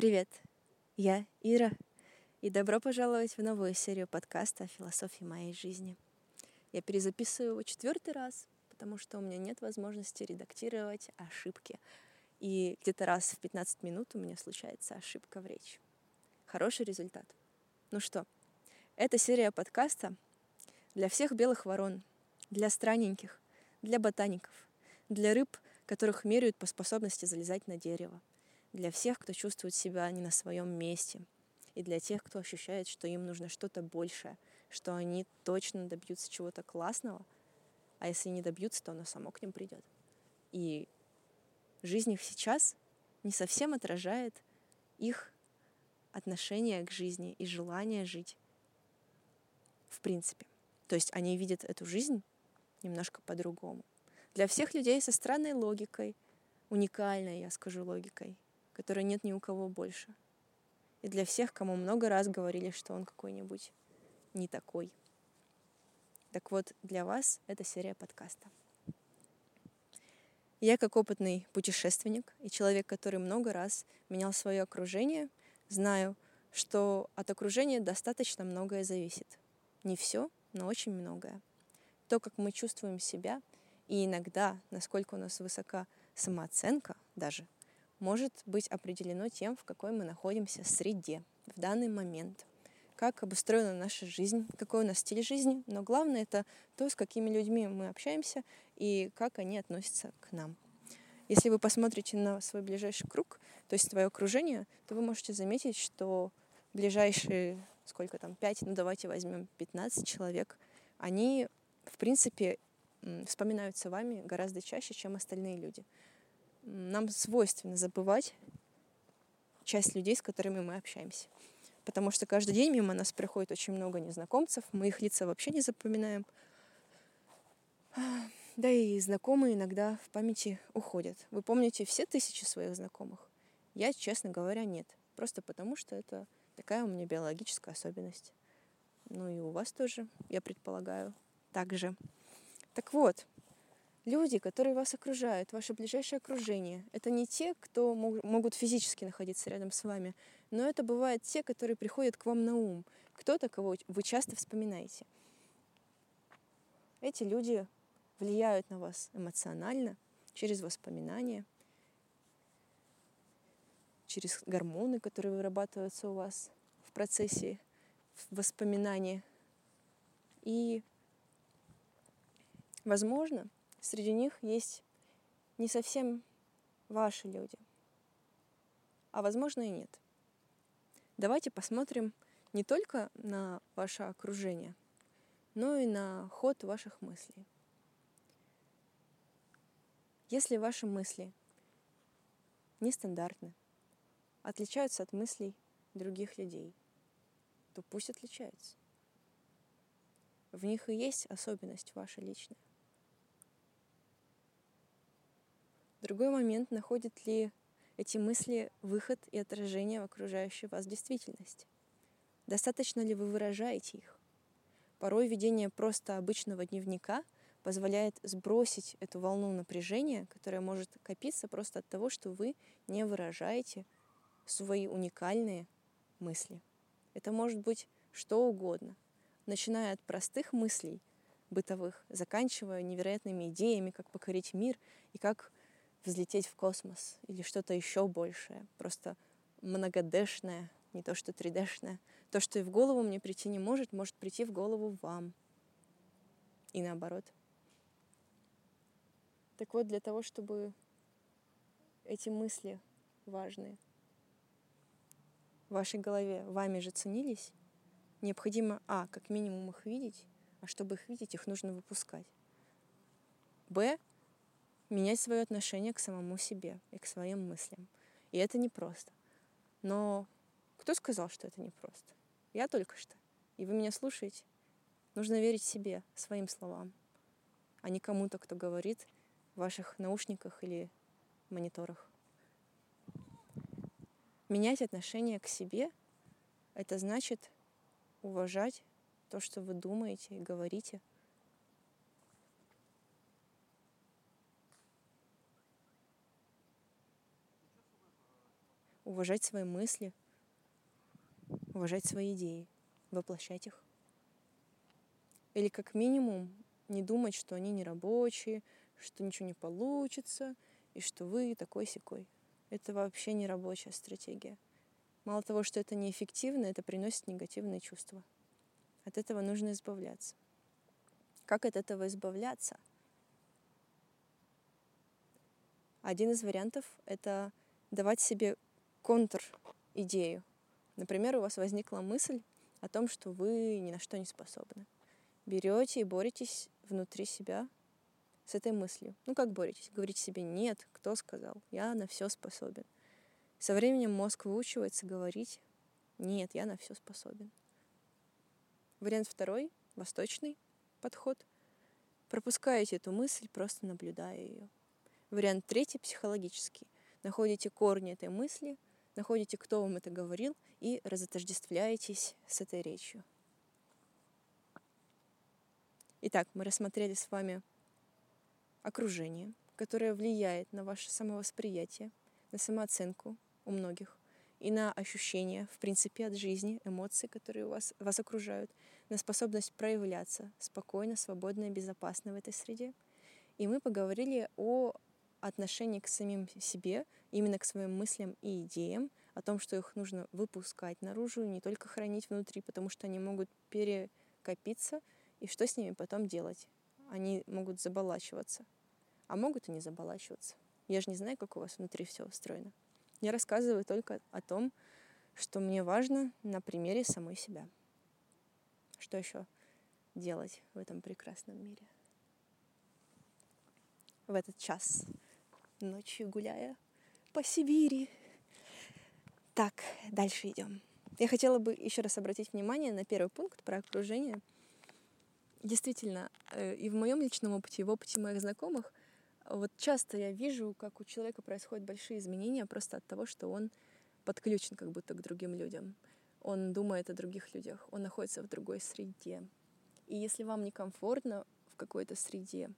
Привет, я Ира, и добро пожаловать в новую серию подкаста о философии моей жизни. Я перезаписываю его четвертый раз, потому что у меня нет возможности редактировать ошибки. И где-то раз в 15 минут у меня случается ошибка в речи. Хороший результат. Ну что, эта серия подкаста для всех белых ворон, для странненьких, для ботаников, для рыб, которых меряют по способности залезать на дерево, для всех, кто чувствует себя не на своем месте, и для тех, кто ощущает, что им нужно что-то большее, что они точно добьются чего-то классного, а если не добьются, то оно само к ним придет. И жизнь их сейчас не совсем отражает их отношение к жизни и желание жить в принципе. То есть они видят эту жизнь немножко по-другому. Для всех людей со странной логикой, уникальной, я скажу, логикой, которой нет ни у кого больше. И для всех, кому много раз говорили, что он какой-нибудь не такой. Так вот, для вас эта серия подкаста. Я как опытный путешественник и человек, который много раз менял свое окружение, знаю, что от окружения достаточно многое зависит. Не все, но очень многое. То, как мы чувствуем себя, и иногда, насколько у нас высока самооценка даже, может быть определено тем, в какой мы находимся среде в данный момент, как обустроена наша жизнь, какой у нас стиль жизни, но главное это то, с какими людьми мы общаемся и как они относятся к нам. Если вы посмотрите на свой ближайший круг, то есть свое окружение, то вы можете заметить, что ближайшие, сколько там, 5, ну давайте возьмем 15 человек, они, в принципе, вспоминаются вами гораздо чаще, чем остальные люди нам свойственно забывать часть людей, с которыми мы общаемся. Потому что каждый день мимо нас приходит очень много незнакомцев, мы их лица вообще не запоминаем. Да и знакомые иногда в памяти уходят. Вы помните все тысячи своих знакомых? Я, честно говоря, нет. Просто потому, что это такая у меня биологическая особенность. Ну и у вас тоже, я предполагаю, так же. Так вот, Люди, которые вас окружают, ваше ближайшее окружение, это не те, кто могут физически находиться рядом с вами, но это бывают те, которые приходят к вам на ум, кто-то, кого вы часто вспоминаете. Эти люди влияют на вас эмоционально, через воспоминания, через гормоны, которые вырабатываются у вас в процессе воспоминания. И, возможно, среди них есть не совсем ваши люди, а возможно и нет. Давайте посмотрим не только на ваше окружение, но и на ход ваших мыслей. Если ваши мысли нестандартны, отличаются от мыслей других людей, то пусть отличаются. В них и есть особенность ваша личная. Другой момент, находят ли эти мысли выход и отражение в окружающей вас действительности. Достаточно ли вы выражаете их? Порой ведение просто обычного дневника позволяет сбросить эту волну напряжения, которая может копиться просто от того, что вы не выражаете свои уникальные мысли. Это может быть что угодно, начиная от простых мыслей бытовых, заканчивая невероятными идеями, как покорить мир и как взлететь в космос или что-то еще большее, просто многодэшное, не то что 3D-шное. То, что и в голову мне прийти не может, может прийти в голову вам. И наоборот. Так вот, для того, чтобы эти мысли важные в вашей голове вами же ценились, необходимо, а, как минимум их видеть, а чтобы их видеть, их нужно выпускать. Б, менять свое отношение к самому себе и к своим мыслям. И это непросто. Но кто сказал, что это непросто? Я только что. И вы меня слушаете. Нужно верить себе, своим словам, а не кому-то, кто говорит в ваших наушниках или мониторах. Менять отношение к себе — это значит уважать то, что вы думаете и говорите — уважать свои мысли, уважать свои идеи, воплощать их. Или как минимум не думать, что они не рабочие, что ничего не получится, и что вы такой секой. Это вообще не рабочая стратегия. Мало того, что это неэффективно, это приносит негативные чувства. От этого нужно избавляться. Как от этого избавляться? Один из вариантов — это давать себе контр-идею. Например, у вас возникла мысль о том, что вы ни на что не способны. Берете и боретесь внутри себя с этой мыслью. Ну как боретесь? Говорите себе «нет», кто сказал? Я на все способен. Со временем мозг выучивается говорить «нет, я на все способен». Вариант второй, восточный подход. Пропускаете эту мысль, просто наблюдая ее. Вариант третий, психологический. Находите корни этой мысли, находите, кто вам это говорил, и разотождествляетесь с этой речью. Итак, мы рассмотрели с вами окружение, которое влияет на ваше самовосприятие, на самооценку у многих и на ощущения, в принципе, от жизни, эмоции, которые у вас, вас окружают, на способность проявляться спокойно, свободно и безопасно в этой среде. И мы поговорили о отношении к самим себе, именно к своим мыслям и идеям, о том, что их нужно выпускать наружу, не только хранить внутри, потому что они могут перекопиться, и что с ними потом делать. Они могут заболачиваться, а могут и не заболачиваться. Я же не знаю, как у вас внутри все устроено. Я рассказываю только о том, что мне важно на примере самой себя. Что еще делать в этом прекрасном мире? В этот час, ночью гуляя по Сибири. Так, дальше идем. Я хотела бы еще раз обратить внимание на первый пункт про окружение. Действительно, э, и в моем личном опыте, и в опыте моих знакомых вот часто я вижу, как у человека происходят большие изменения просто от того, что он подключен как будто к другим людям. Он думает о других людях, он находится в другой среде. И если вам некомфортно в какой-то среде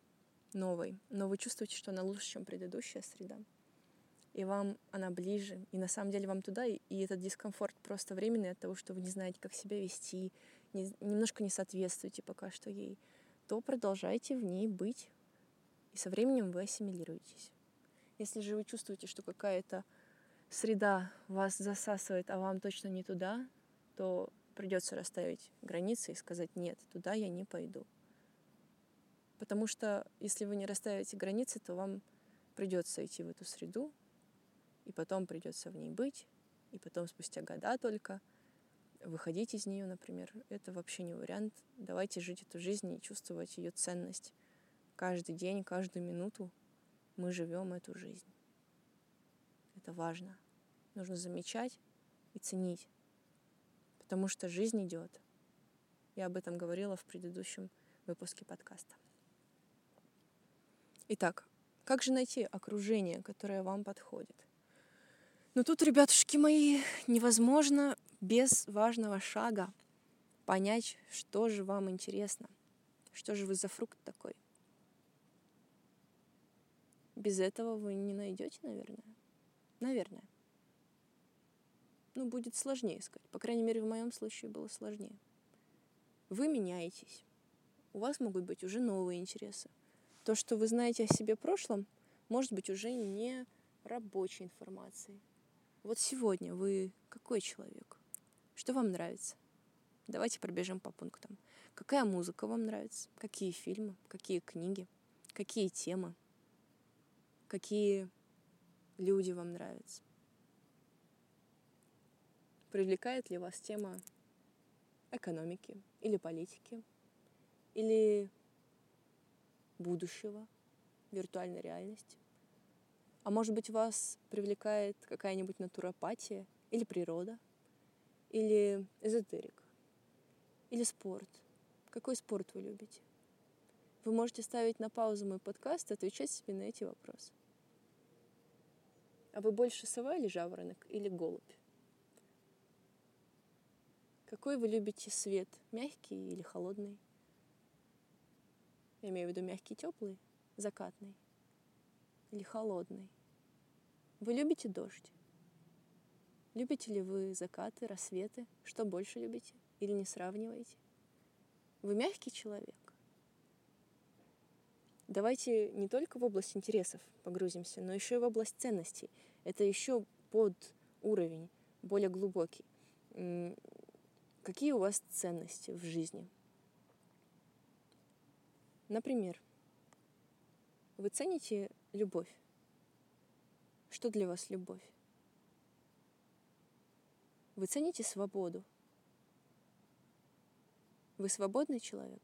новой, но вы чувствуете, что она лучше, чем предыдущая среда, и вам она ближе, и на самом деле вам туда, и, этот дискомфорт просто временный от того, что вы не знаете, как себя вести, не, немножко не соответствуете пока что ей, то продолжайте в ней быть, и со временем вы ассимилируетесь. Если же вы чувствуете, что какая-то среда вас засасывает, а вам точно не туда, то придется расставить границы и сказать нет, туда я не пойду. Потому что если вы не расставите границы, то вам придется идти в эту среду, и потом придется в ней быть, и потом спустя года только выходить из нее, например, это вообще не вариант. Давайте жить эту жизнь и чувствовать ее ценность каждый день, каждую минуту мы живем эту жизнь. Это важно. Нужно замечать и ценить, потому что жизнь идет. Я об этом говорила в предыдущем выпуске подкаста. Итак, как же найти окружение, которое вам подходит? Ну тут, ребятушки мои, невозможно без важного шага понять, что же вам интересно, что же вы за фрукт такой. Без этого вы не найдете, наверное. Наверное. Ну, будет сложнее искать. По крайней мере, в моем случае было сложнее. Вы меняетесь. У вас могут быть уже новые интересы. То, что вы знаете о себе прошлом, может быть уже не рабочей информацией. Вот сегодня вы какой человек? Что вам нравится? Давайте пробежим по пунктам. Какая музыка вам нравится? Какие фильмы? Какие книги? Какие темы? какие люди вам нравятся. Привлекает ли вас тема экономики или политики, или будущего, виртуальной реальности. А может быть, вас привлекает какая-нибудь натуропатия или природа, или эзотерик, или спорт. Какой спорт вы любите? Вы можете ставить на паузу мой подкаст и отвечать себе на эти вопросы. А вы больше сова или жаворонок, или голубь? Какой вы любите свет? Мягкий или холодный? Я имею в виду мягкий, теплый, закатный или холодный. Вы любите дождь? Любите ли вы закаты, рассветы? Что больше любите? Или не сравниваете? Вы мягкий человек? Давайте не только в область интересов погрузимся, но еще и в область ценностей. Это еще под уровень, более глубокий. Какие у вас ценности в жизни? Например, вы цените любовь. Что для вас любовь? Вы цените свободу. Вы свободный человек?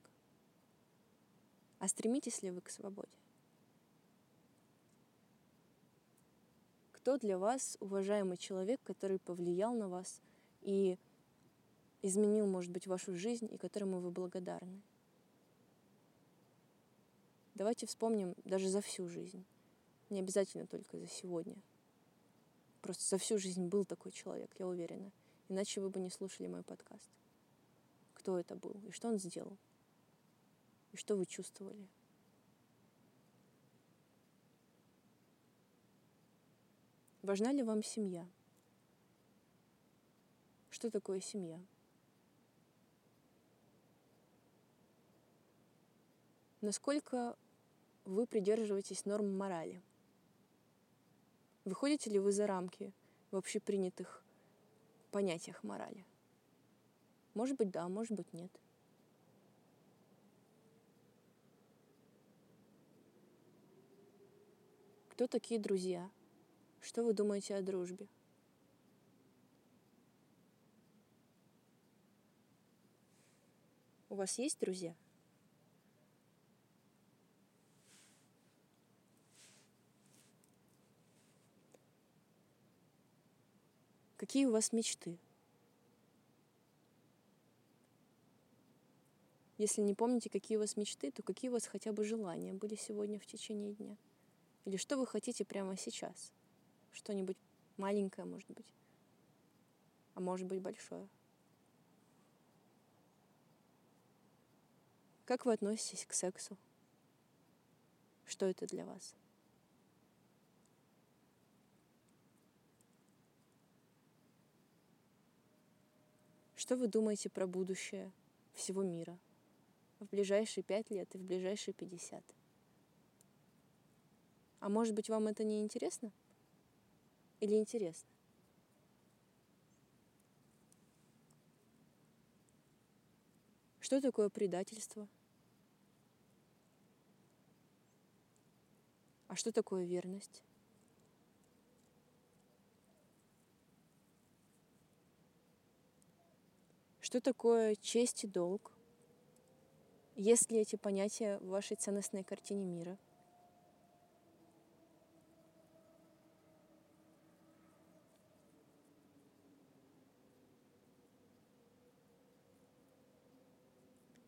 А стремитесь ли вы к свободе? Кто для вас уважаемый человек, который повлиял на вас и изменил, может быть, вашу жизнь, и которому вы благодарны? Давайте вспомним даже за всю жизнь. Не обязательно только за сегодня. Просто за всю жизнь был такой человек, я уверена. Иначе вы бы не слушали мой подкаст. Кто это был и что он сделал? И что вы чувствовали? Важна ли вам семья? Что такое семья? Насколько вы придерживаетесь норм морали? Выходите ли вы за рамки в общепринятых понятиях морали? Может быть, да, может быть, нет. Кто такие друзья? Что вы думаете о дружбе? У вас есть друзья? Какие у вас мечты? Если не помните, какие у вас мечты, то какие у вас хотя бы желания были сегодня в течение дня? Или что вы хотите прямо сейчас? Что-нибудь маленькое, может быть, а может быть большое. Как вы относитесь к сексу? Что это для вас? Что вы думаете про будущее всего мира в ближайшие пять лет и в ближайшие пятьдесят? А может быть, вам это не интересно? Или интересно? Что такое предательство? А что такое верность? Что такое честь и долг? Есть ли эти понятия в вашей ценностной картине мира?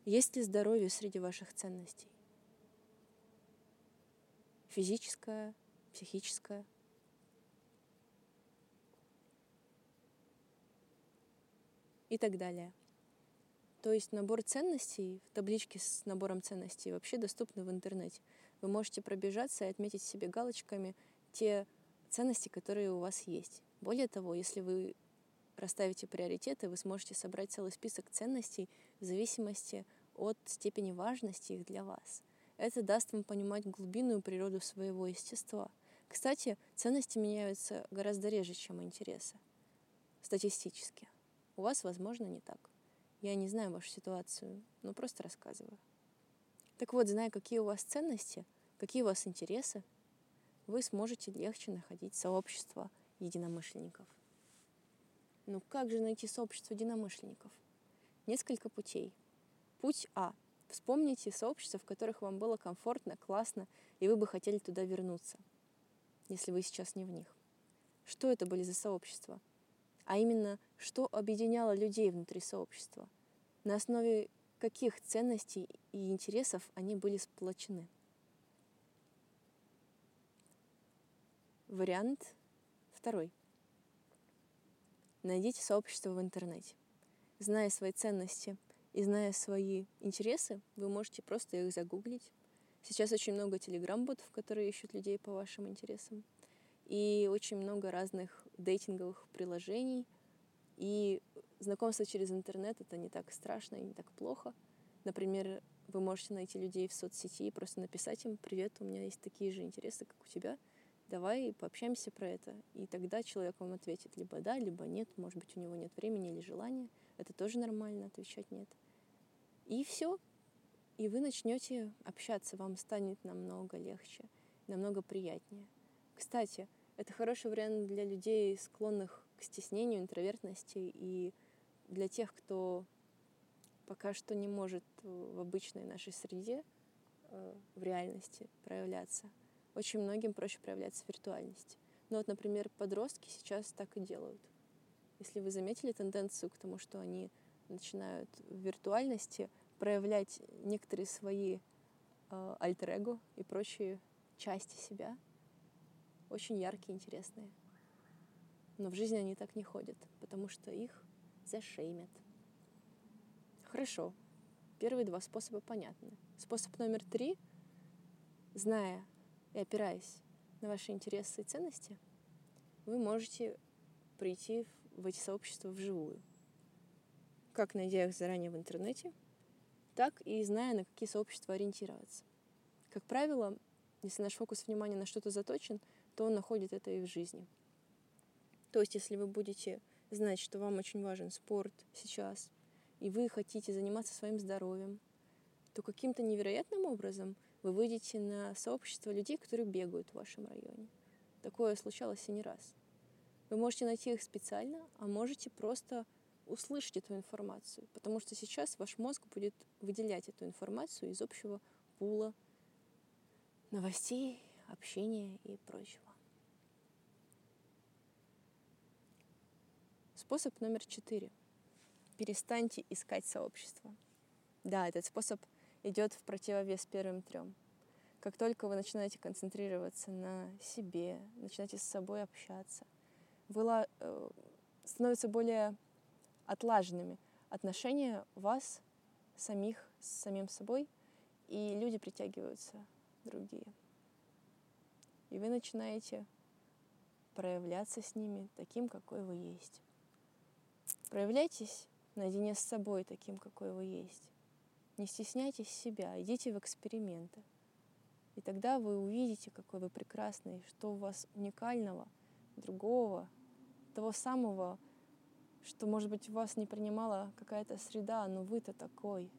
Есть ли здоровье среди ваших ценностей? Физическое, психическое – и так далее. То есть набор ценностей, в табличке с набором ценностей вообще доступны в интернете. Вы можете пробежаться и отметить себе галочками те ценности, которые у вас есть. Более того, если вы расставите приоритеты, вы сможете собрать целый список ценностей в зависимости от степени важности их для вас. Это даст вам понимать глубинную природу своего естества. Кстати, ценности меняются гораздо реже, чем интересы, статистически. У вас, возможно, не так. Я не знаю вашу ситуацию, но просто рассказываю. Так вот, зная, какие у вас ценности, какие у вас интересы, вы сможете легче находить сообщество единомышленников. Ну как же найти сообщество единомышленников? Несколько путей. Путь А. Вспомните сообщества, в которых вам было комфортно, классно, и вы бы хотели туда вернуться, если вы сейчас не в них. Что это были за сообщества? А именно, что объединяло людей внутри сообщества, на основе каких ценностей и интересов они были сплочены. Вариант второй. Найдите сообщество в интернете. Зная свои ценности и зная свои интересы, вы можете просто их загуглить. Сейчас очень много телеграм-ботов, которые ищут людей по вашим интересам. И очень много разных дейтинговых приложений. И знакомство через интернет — это не так страшно и не так плохо. Например, вы можете найти людей в соцсети и просто написать им «Привет, у меня есть такие же интересы, как у тебя. Давай пообщаемся про это». И тогда человек вам ответит либо да, либо нет. Может быть, у него нет времени или желания. Это тоже нормально, отвечать нет. И все. И вы начнете общаться, вам станет намного легче, намного приятнее. Кстати, это хороший вариант для людей, склонных к стеснению, интровертности и для тех, кто пока что не может в обычной нашей среде, э, в реальности проявляться. Очень многим проще проявляться в виртуальности. Ну вот, например, подростки сейчас так и делают. Если вы заметили тенденцию к тому, что они начинают в виртуальности проявлять некоторые свои э, альтер-эго и прочие части себя, очень яркие, интересные. Но в жизни они так не ходят, потому что их зашеймят. Хорошо. Первые два способа понятны. Способ номер три, зная и опираясь на ваши интересы и ценности, вы можете прийти в эти сообщества вживую. Как найдя их заранее в интернете, так и зная, на какие сообщества ориентироваться. Как правило, если наш фокус внимания на что-то заточен, то он находит это и в жизни – то есть, если вы будете знать, что вам очень важен спорт сейчас, и вы хотите заниматься своим здоровьем, то каким-то невероятным образом вы выйдете на сообщество людей, которые бегают в вашем районе. Такое случалось и не раз. Вы можете найти их специально, а можете просто услышать эту информацию, потому что сейчас ваш мозг будет выделять эту информацию из общего пула новостей, общения и прочего. Способ номер четыре. Перестаньте искать сообщество. Да, этот способ идет в противовес первым трем. Как только вы начинаете концентрироваться на себе, начинаете с собой общаться, вы э, становятся более отлаженными отношения вас самих с самим собой, и люди притягиваются другие. И вы начинаете проявляться с ними таким, какой вы есть. Проявляйтесь наедине с собой таким, какой вы есть. Не стесняйтесь себя, идите в эксперименты. И тогда вы увидите, какой вы прекрасный, что у вас уникального, другого, того самого, что, может быть, вас не принимала какая-то среда, но вы-то такой.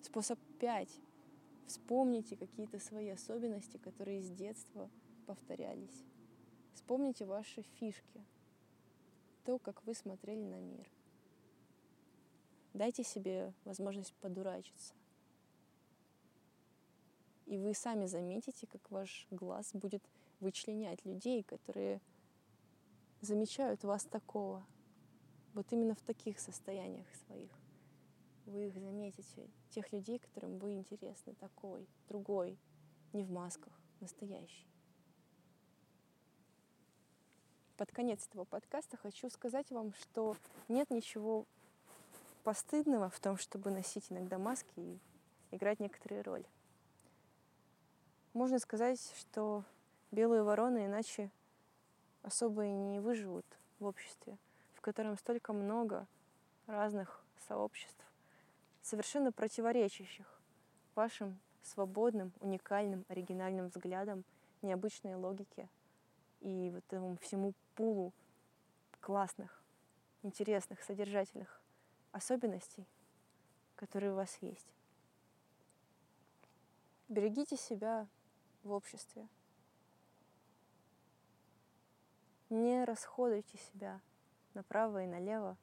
Способ пять. Вспомните какие-то свои особенности, которые с детства повторялись. Вспомните ваши фишки — то, как вы смотрели на мир. Дайте себе возможность подурачиться. И вы сами заметите, как ваш глаз будет вычленять людей, которые замечают вас такого. Вот именно в таких состояниях своих. Вы их заметите, тех людей, которым вы интересны, такой, другой, не в масках, настоящий под конец этого подкаста хочу сказать вам, что нет ничего постыдного в том, чтобы носить иногда маски и играть некоторые роли. Можно сказать, что белые вороны иначе особо и не выживут в обществе, в котором столько много разных сообществ, совершенно противоречащих вашим свободным, уникальным, оригинальным взглядам, необычной логике и вот этому всему пулу классных, интересных, содержательных особенностей, которые у вас есть. Берегите себя в обществе. Не расходуйте себя направо и налево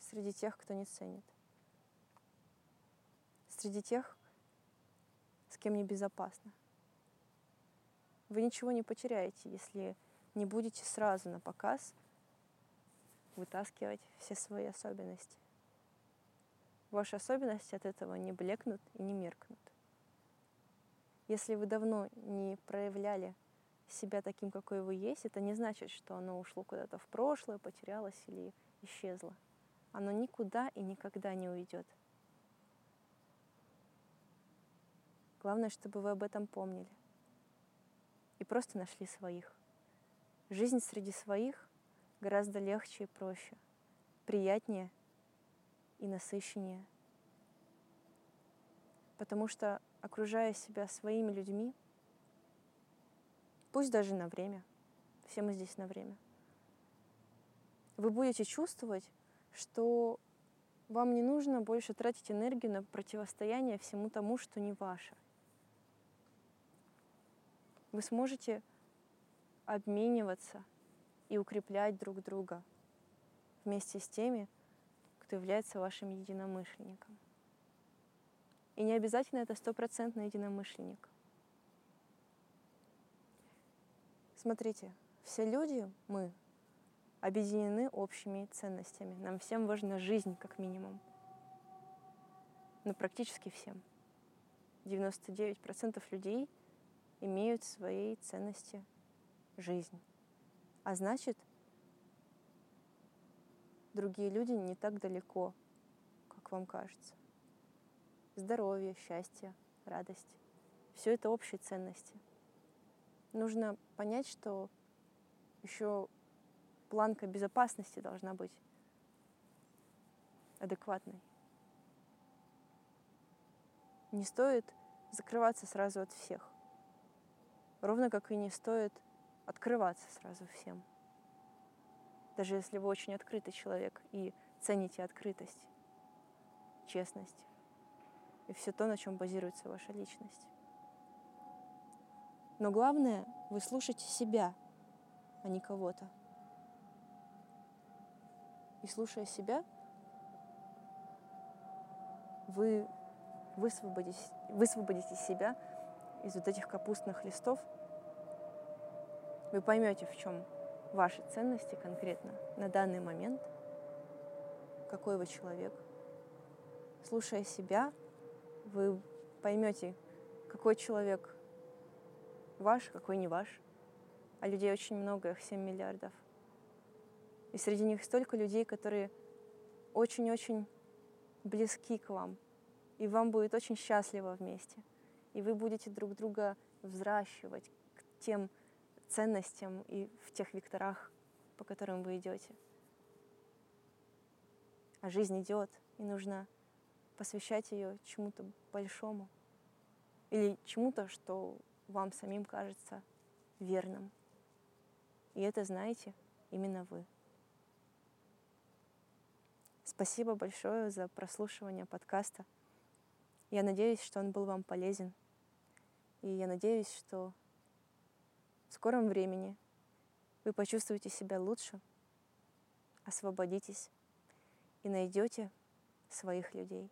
среди тех, кто не ценит. Среди тех, с кем небезопасно. Вы ничего не потеряете, если не будете сразу на показ вытаскивать все свои особенности. Ваши особенности от этого не блекнут и не меркнут. Если вы давно не проявляли себя таким, какой вы есть, это не значит, что оно ушло куда-то в прошлое, потерялось или исчезло. Оно никуда и никогда не уйдет. Главное, чтобы вы об этом помнили и просто нашли своих Жизнь среди своих гораздо легче и проще, приятнее и насыщеннее. Потому что, окружая себя своими людьми, пусть даже на время, все мы здесь на время, вы будете чувствовать, что вам не нужно больше тратить энергию на противостояние всему тому, что не ваше. Вы сможете обмениваться и укреплять друг друга вместе с теми, кто является вашим единомышленником. И не обязательно это стопроцентный единомышленник. Смотрите, все люди, мы, объединены общими ценностями. Нам всем важна жизнь, как минимум. Но практически всем. 99% людей имеют своей ценности жизнь. А значит, другие люди не так далеко, как вам кажется. Здоровье, счастье, радость. Все это общие ценности. Нужно понять, что еще планка безопасности должна быть адекватной. Не стоит закрываться сразу от всех. Ровно как и не стоит открываться сразу всем. Даже если вы очень открытый человек и цените открытость, честность и все то, на чем базируется ваша личность. Но главное, вы слушаете себя, а не кого-то. И слушая себя, вы высвободите, высвободите себя из вот этих капустных листов – вы поймете, в чем ваши ценности конкретно на данный момент, какой вы человек. Слушая себя, вы поймете, какой человек ваш, какой не ваш. А людей очень много, их 7 миллиардов. И среди них столько людей, которые очень-очень близки к вам. И вам будет очень счастливо вместе. И вы будете друг друга взращивать к тем ценностям и в тех векторах, по которым вы идете. А жизнь идет, и нужно посвящать ее чему-то большому или чему-то, что вам самим кажется верным. И это, знаете, именно вы. Спасибо большое за прослушивание подкаста. Я надеюсь, что он был вам полезен. И я надеюсь, что в скором времени вы почувствуете себя лучше, освободитесь и найдете своих людей.